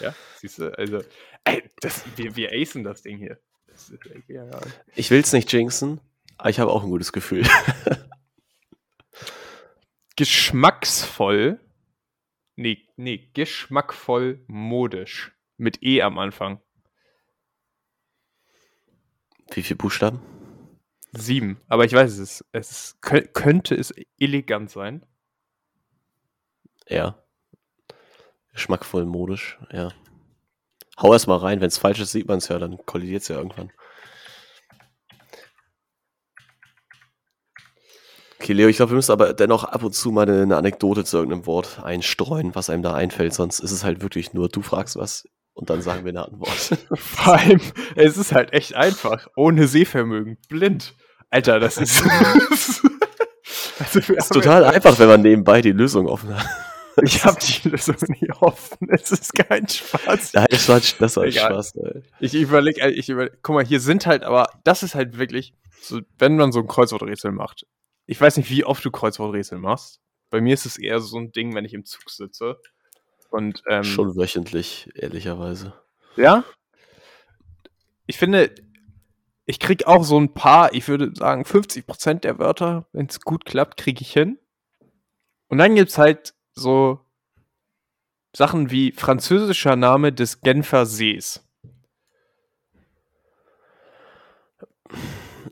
Ja, siehst du, also, ey, das, wir, wir acen das Ding hier. Das ja, ja. Ich will es nicht jinxen, aber ich habe auch ein gutes Gefühl. [laughs] Geschmacksvoll. Nee, nee, geschmackvoll modisch. Mit E am Anfang. Wie viele Buchstaben? Sieben. Aber ich weiß es. Es könnte es elegant sein. Ja. Geschmackvoll, modisch, ja. Hau erst mal rein, wenn es falsch ist, sieht man es ja, dann kollidiert es ja irgendwann. Okay, Leo, ich glaube, wir müssen aber dennoch ab und zu mal eine Anekdote zu irgendeinem Wort einstreuen, was einem da einfällt, sonst ist es halt wirklich nur, du fragst was und dann sagen wir eine Antwort. [laughs] Vor allem, es ist halt echt einfach. Ohne Sehvermögen. Blind. Alter, das ist. [laughs] [laughs] also, Das ist total einfach, wenn man nebenbei die Lösung offen hat. Ich habe die Lösung nie offen. Es ist kein Spaß. Nein, das war, das war Egal. Spaß. Ey. Ich überlege, ich überleg, guck mal, hier sind halt, aber das ist halt wirklich, so, wenn man so ein Kreuzworträtsel macht. Ich weiß nicht, wie oft du Kreuzworträtsel machst. Bei mir ist es eher so ein Ding, wenn ich im Zug sitze. Und ähm, Schon wöchentlich, ehrlicherweise. Ja. Ich finde, ich krieg auch so ein paar, ich würde sagen 50% der Wörter, wenn es gut klappt, kriege ich hin. Und dann gibt's halt so Sachen wie französischer Name des Genfer Sees.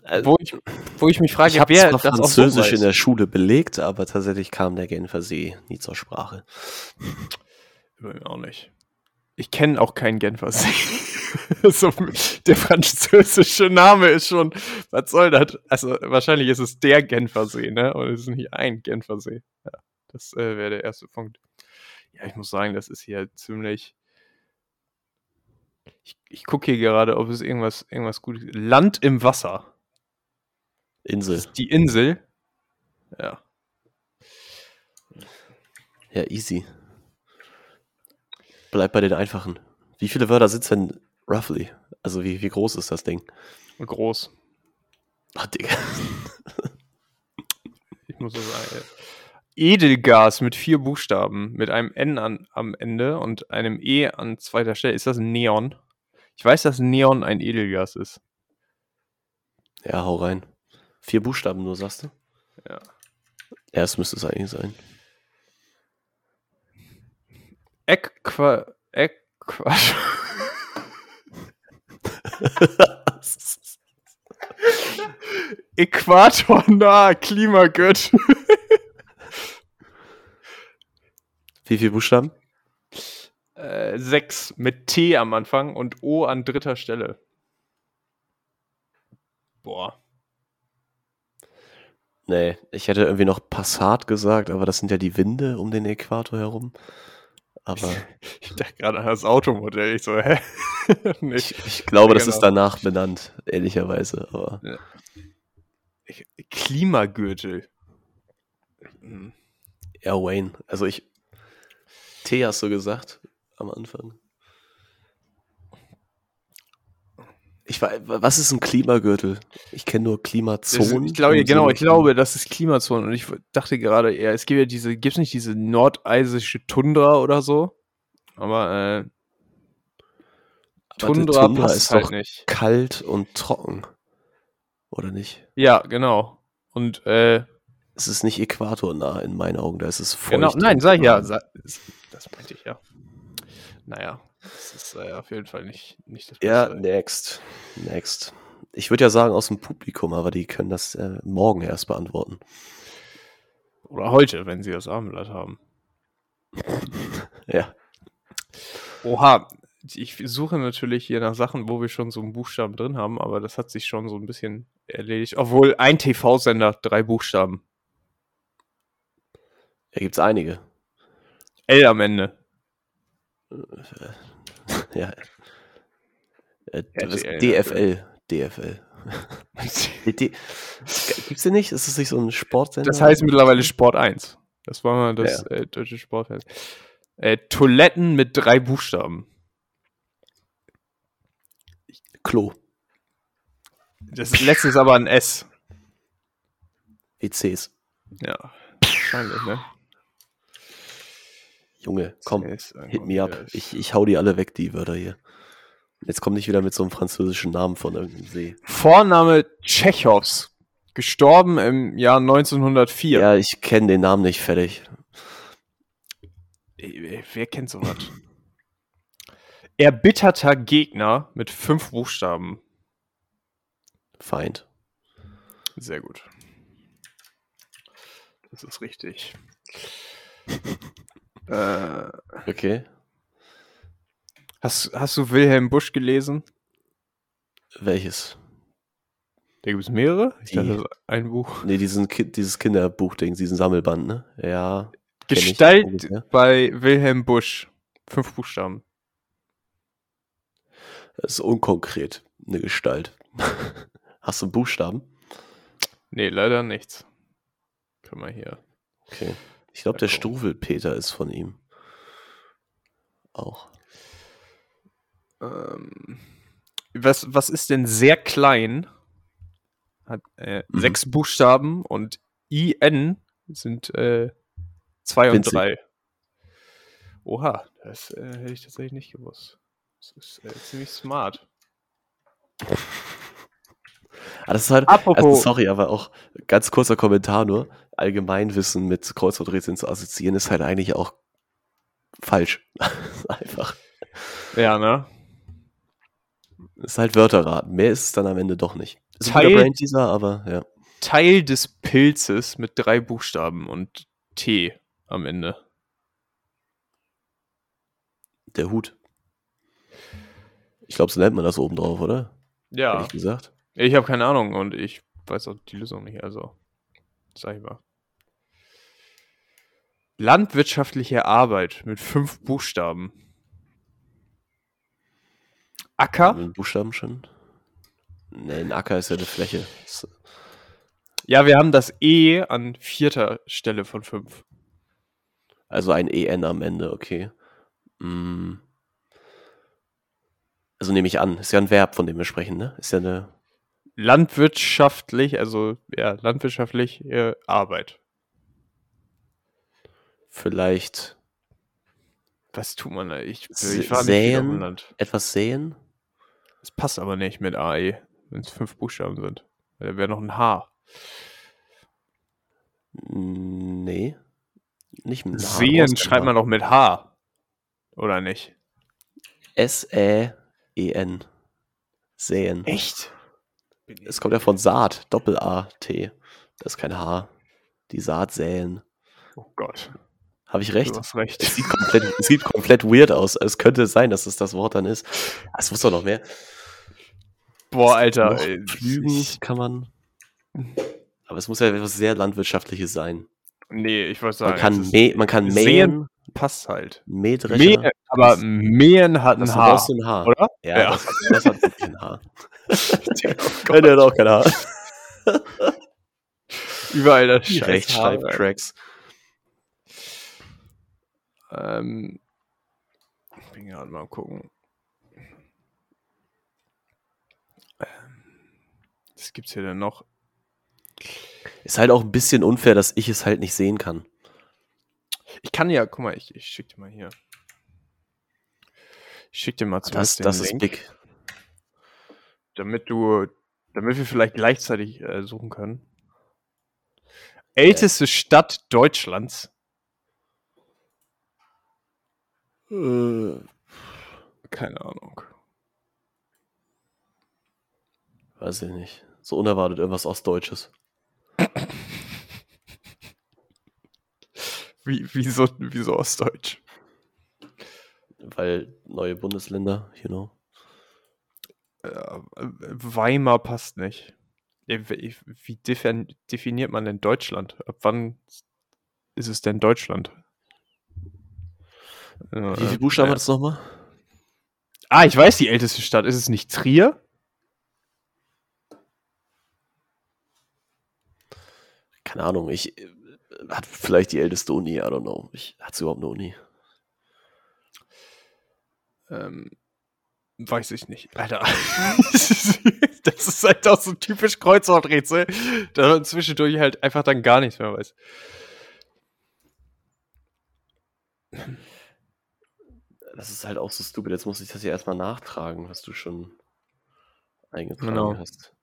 Äh, Wo ich, wo ich mich frage, ich habe zwar Französisch in der Schule belegt, aber tatsächlich kam der Genfer See nie zur Sprache. Mir auch nicht. Ich kenne auch keinen Genfer See. [laughs] so, der französische Name ist schon, was soll das? Also wahrscheinlich ist es der Genfer See, ne? Und es ist nicht ein Genfer See. Ja, das äh, wäre der erste Punkt. Ja, ich muss sagen, das ist hier ziemlich. Ich, ich gucke hier gerade, ob es irgendwas, irgendwas Gutes gibt. Land im Wasser. Insel. Die Insel. Ja. Ja, easy. Bleib bei den einfachen. Wie viele Wörter sind denn roughly? Also wie, wie groß ist das Ding? Groß. Ach, Digga. [laughs] Ich muss so sagen. äh, Edelgas mit vier Buchstaben, mit einem N an, am Ende und einem E an zweiter Stelle. Ist das Neon? Ich weiß, dass Neon ein Edelgas ist. Ja, hau rein. Vier Buchstaben nur, sagst du? Ja. Ja, es müsste es eigentlich sein. Äqua. Äqua. [laughs] äquatornah Klimagürtel. Wie viele Buchstaben? Äh, sechs mit T am Anfang und O an dritter Stelle. Boah. Nee, ich hätte irgendwie noch Passat gesagt, aber das sind ja die Winde um den Äquator herum. Aber [laughs] Ich dachte gerade an das Automodell. Ich so, hä? [laughs] Ich, ich glaube, das genau. ist danach benannt, ehrlicherweise. Aber Ich- Klimagürtel. Hm. ja, Wayne. Also ich. T hast du gesagt am Anfang. Ich weiß, was ist ein Klimagürtel? Ich kenne nur Klimazonen. ich glaube, genau, Sinne ich glaube, das ist Klimazonen. Und ich dachte gerade, ja, es gibt ja diese, gibt es nicht diese nordeisische Tundra oder so? Aber äh, Tundra, Tundra ist halt doch nicht. kalt und trocken. Oder nicht? Ja, genau. Und äh, Es ist nicht äquatornah in meinen Augen, da ist es feucht. genau, nein, sag ich ja. das meinte ich ja. Naja, das ist äh, auf jeden Fall nicht, nicht das Ja, Beste. next. Next. Ich würde ja sagen aus dem Publikum, aber die können das äh, morgen erst beantworten. Oder heute, wenn sie das Armblatt haben. [laughs] Ja. Oha, ich suche natürlich hier nach Sachen, wo wir schon so einen Buchstaben drin haben, aber das hat sich schon so ein bisschen erledigt. Obwohl ein TV-Sender, drei Buchstaben. Da gibt es einige. L am Ende. [laughs] Ja. Äh, was, RTL, DFL. DFL. Gibt's den nicht? Ist das nicht so ein Sportsender? Das heißt mittlerweile Sport 1. Das war mal das äh, deutsche Sportfest. Äh, Toiletten mit drei Buchstaben. Klo. Das letzte ist aber ein S. WCs. Ja, wahrscheinlich, ne? Junge, komm, hit me up. Ich, ich hau die alle weg, die Wörter hier. Jetzt komm nicht wieder mit so einem französischen Namen von irgendeinem See. Vorname Tschechows. Gestorben im Jahr 1904. Ja, ich kenne den Namen nicht fertig. Wer kennt sowas? [laughs] Erbitterter Gegner mit fünf Buchstaben. Feind. Sehr gut. Das ist richtig. [laughs] äh, Okay. hast, hast du Wilhelm Busch gelesen? Welches? Da gibt es mehrere. Ich Die- dachte, das ist ein Buch. Nee, diesen, dieses Kinderbuchding, diesen Sammelband, ne? Ja. ich Gestalt ungefähr. bei Wilhelm Busch. Fünf Buchstaben. Das ist unkonkret, eine Gestalt. [laughs] Hast du einen Buchstaben? Nee, leider nichts. Können wir hier. Okay. Ich glaube, der Struwelpeter ist von ihm. Auch. Ähm, was, was ist denn sehr klein? Hat äh, Mhm. sechs Buchstaben und IN sind äh, zwei und Winzig. drei. Oha, das äh, hätte ich tatsächlich nicht gewusst. Das ist äh, ziemlich smart. [laughs] Ah, das ist halt, Apropos- also sorry, aber auch ganz kurzer Kommentar nur. Allgemeinwissen mit Kreuzworträtseln zu assoziieren ist halt eigentlich auch falsch. [laughs] Einfach. Ja, ne? Ist halt Wörterraten. Mehr ist es dann am Ende doch nicht. Ist ein Teil- Brain Teaser, aber ja. Teil des Pilzes mit drei Buchstaben und T am Ende. Der Hut. Ich glaube, so nennt man das oben drauf, oder? Ja. Ehrlich gesagt. Ich habe keine Ahnung und ich weiß auch die Lösung nicht, also sag ich mal. Landwirtschaftliche Arbeit mit fünf Buchstaben. Acker? Mit Buchstaben schon? Nee, ein Acker ist ja eine Fläche. Ja, wir haben das E an vierter Stelle von fünf. Also ein EN am Ende, okay. Mm. Also nehme ich an, ist ja ein Verb, von dem wir sprechen, ne? Ist ja eine. Landwirtschaftlich, also ja, landwirtschaftlich äh, Arbeit. Vielleicht Was tut man da? Ich, ich war nicht säen? Land. etwas säen? Es passt aber nicht mit AE, wenn es fünf Buchstaben sind. Da wäre noch ein H. Nee. Nicht mit H, Sehen schreibt man doch mit H. Oder nicht? S-Ä-E-N. Säen. Echt? Es kommt ja von Saat, Doppel-A-T. Das ist kein H. Die Saat säen. Oh Gott. Habe ich recht? Du hast recht. Es sieht, komplett, es sieht komplett weird aus. Es könnte sein, dass es das Wort dann ist. Ah, Es muss doch noch mehr. Boah, Alter. Ich- kann man. Aber es muss ja etwas sehr Landwirtschaftliches sein. Nee, ich wollte sagen. Man kann, mä man kann Sehen mähen, passt halt. Mähdrescher. Mähen, aber Mähen hat ein Haar, ein Haar. oder? Ja, Ja. Das, hat, das hat wirklich ein Haar. [laughs] [laughs] Oh der hat auch kein Haar. [laughs] Überall das scheiß Rechtschreibcracks. Ähm, ich bin gerade mal gucken. Ähm, Was gibt's hier denn noch? Ist halt auch ein bisschen unfair, dass ich es halt nicht sehen kann. Ich kann ja, guck mal, ich, ich schick dir mal hier. Ich schick dir mal Das, zumindest das den ist big. damit du, damit wir vielleicht gleichzeitig äh, suchen können. Älteste Stadt Deutschlands. Äh, Keine Ahnung. weiß ich nicht. So unerwartet irgendwas Ostdeutsches. [laughs] Wie, wieso, wieso Ostdeutsch? Weil neue Bundesländer, you know. Äh, Weimar passt nicht. Äh, Wie wie defin definiert man denn Deutschland? Ab wann ist es denn Deutschland? Äh, Wie viele Buchstaben äh, hat es nochmal? Ah, ich weiß die älteste Stadt. Ist es nicht Trier? Keine Ahnung. Ich äh, hat vielleicht die älteste Uni, I don't know. Ich, hat sie überhaupt eine Uni? Ähm, weiß ich nicht. Alter. [laughs] das ist halt auch so typisch Kreuzworträtsel, da man zwischendurch halt einfach dann gar nichts mehr weiß. Das ist halt auch so stupid. Jetzt muss ich das hier erstmal nachtragen, was du schon eingetragen Genau. hast.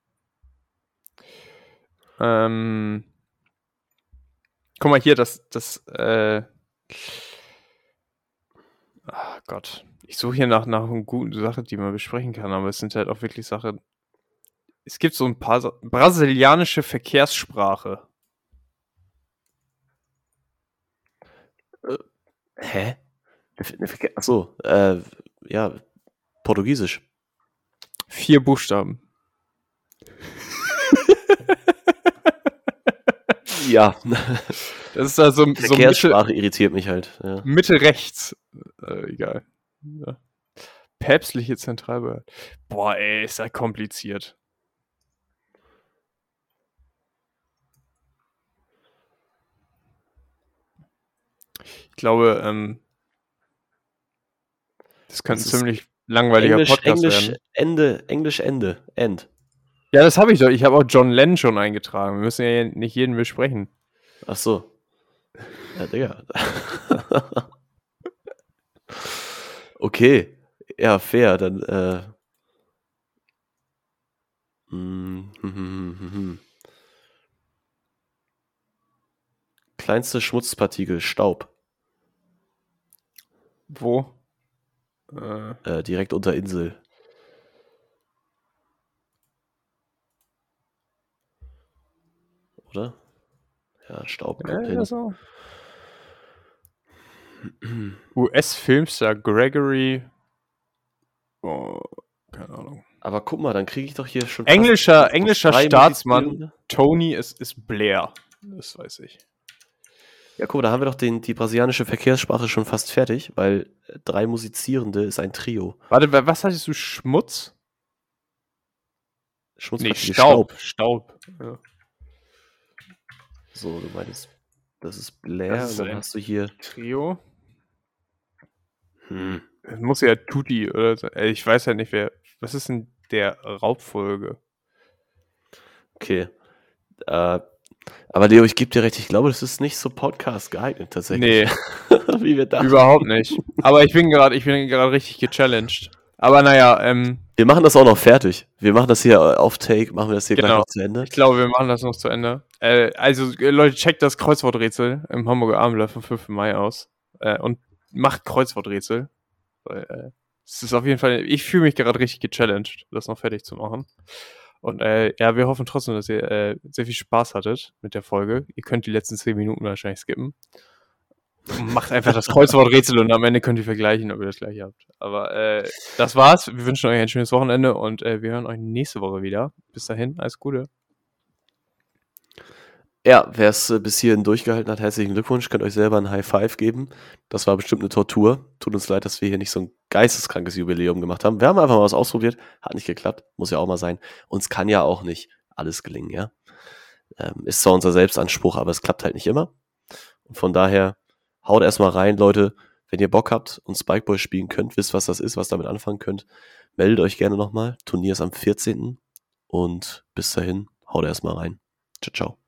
Ähm, guck mal hier, das, das, äh, ah Gott. Ich suche hier nach, nach einer guten Sache, die man besprechen kann, aber es sind halt auch wirklich Sachen. Es gibt so ein paar Sa brasilianische Verkehrssprache. Hä? Achso, äh, ja, Portugiesisch. Vier Buchstaben. [laughs] Ja, Das ist also so Mitte, Verkehrssprache irritiert mich halt. Ja. Mitte rechts. Äh, egal. Ja. Päpstliche Zentralbehörde. Boah, ey, ist das kompliziert. Ich glaube, ähm, das Das ein ziemlich langweiliger Englisch, Podcast Englisch, werden. Ende, Englisch, Ende, End. Ja, das habe ich doch. Ich habe auch John Lennon schon eingetragen. Wir müssen ja nicht jeden besprechen. Ach so. Ja, Digga. [laughs] okay. Ja, fair. Dann, äh. hm. Kleinste Schmutzpartikel, Staub. Wo? Äh, direkt unter Insel. Oder? Ja, Staub ja. US-Filmstar Gregory. Oh, keine Ahnung. Aber guck mal, dann kriege ich doch hier schon. Englischer, englischer Staatsmann. Tony ist, ist Blair. Das weiß ich. Ja, guck mal, da haben wir doch den, die brasilianische Verkehrssprache schon fast fertig, weil äh, drei Musizierende ist ein Trio. Warte, wa- was hattest du? Schmutz? Nee, Schmutzpartikel, Staub. Staub. Ja. So, du meinst, das ist Blair Das ist dann ein- hast du hier. Trio? Hm, Es muss ja Tutti oder so. Äh, Ich weiß ja nicht, wer. Was ist denn der Raubfolge? okay. Äh, aber Leo, ich gebe dir recht, ich glaube, das ist nicht so Podcast geeignet tatsächlich. Nee, [laughs] Wie wir dachten. überhaupt nicht. Aber ich bin gerade, ich bin gerade richtig gechallenged. Aber naja, ähm, Wir machen das auch noch fertig. Wir machen das hier äh, auf Take, machen wir das hier gleich Genau. noch zu Ende. ich glaube, wir machen das noch zu Ende. Äh, also, äh, Leute, checkt das Kreuzworträtsel im Hamburger Abendblatt vom 5. Mai aus. Äh, und macht Kreuzworträtsel. Weil, äh, es ist auf jeden Fall, ich fühle mich gerade richtig gechallenged, das noch fertig zu machen. Und äh, ja, wir hoffen trotzdem, dass ihr äh, sehr viel Spaß hattet mit der Folge. Ihr könnt die letzten zehn Minuten wahrscheinlich skippen. Macht einfach das Kreuzworträtsel und am Ende könnt ihr vergleichen, ob ihr das gleiche habt. Aber äh, das war's. Wir wünschen euch ein schönes Wochenende und äh, wir hören euch nächste Woche wieder. Bis dahin, alles Gute. Ja, wer es äh, bis hierhin durchgehalten hat, herzlichen Glückwunsch. Könnt euch selber ein High Five geben. Das war bestimmt eine Tortur. Tut uns leid, dass wir hier nicht so ein geisteskrankes Jubiläum gemacht haben. Wir haben einfach mal was ausprobiert. Hat nicht geklappt. Muss ja auch mal sein. Uns kann ja auch nicht alles gelingen, ja. Ähm, ist zwar unser Selbstanspruch, aber es klappt halt nicht immer. Und von daher haut erstmal rein, Leute. Wenn ihr Bock habt und Spikeball spielen könnt, wisst, was das ist, was damit anfangen könnt, meldet euch gerne nochmal. Turnier ist am 14. Und bis dahin, haut erstmal rein. Ciao, ciao.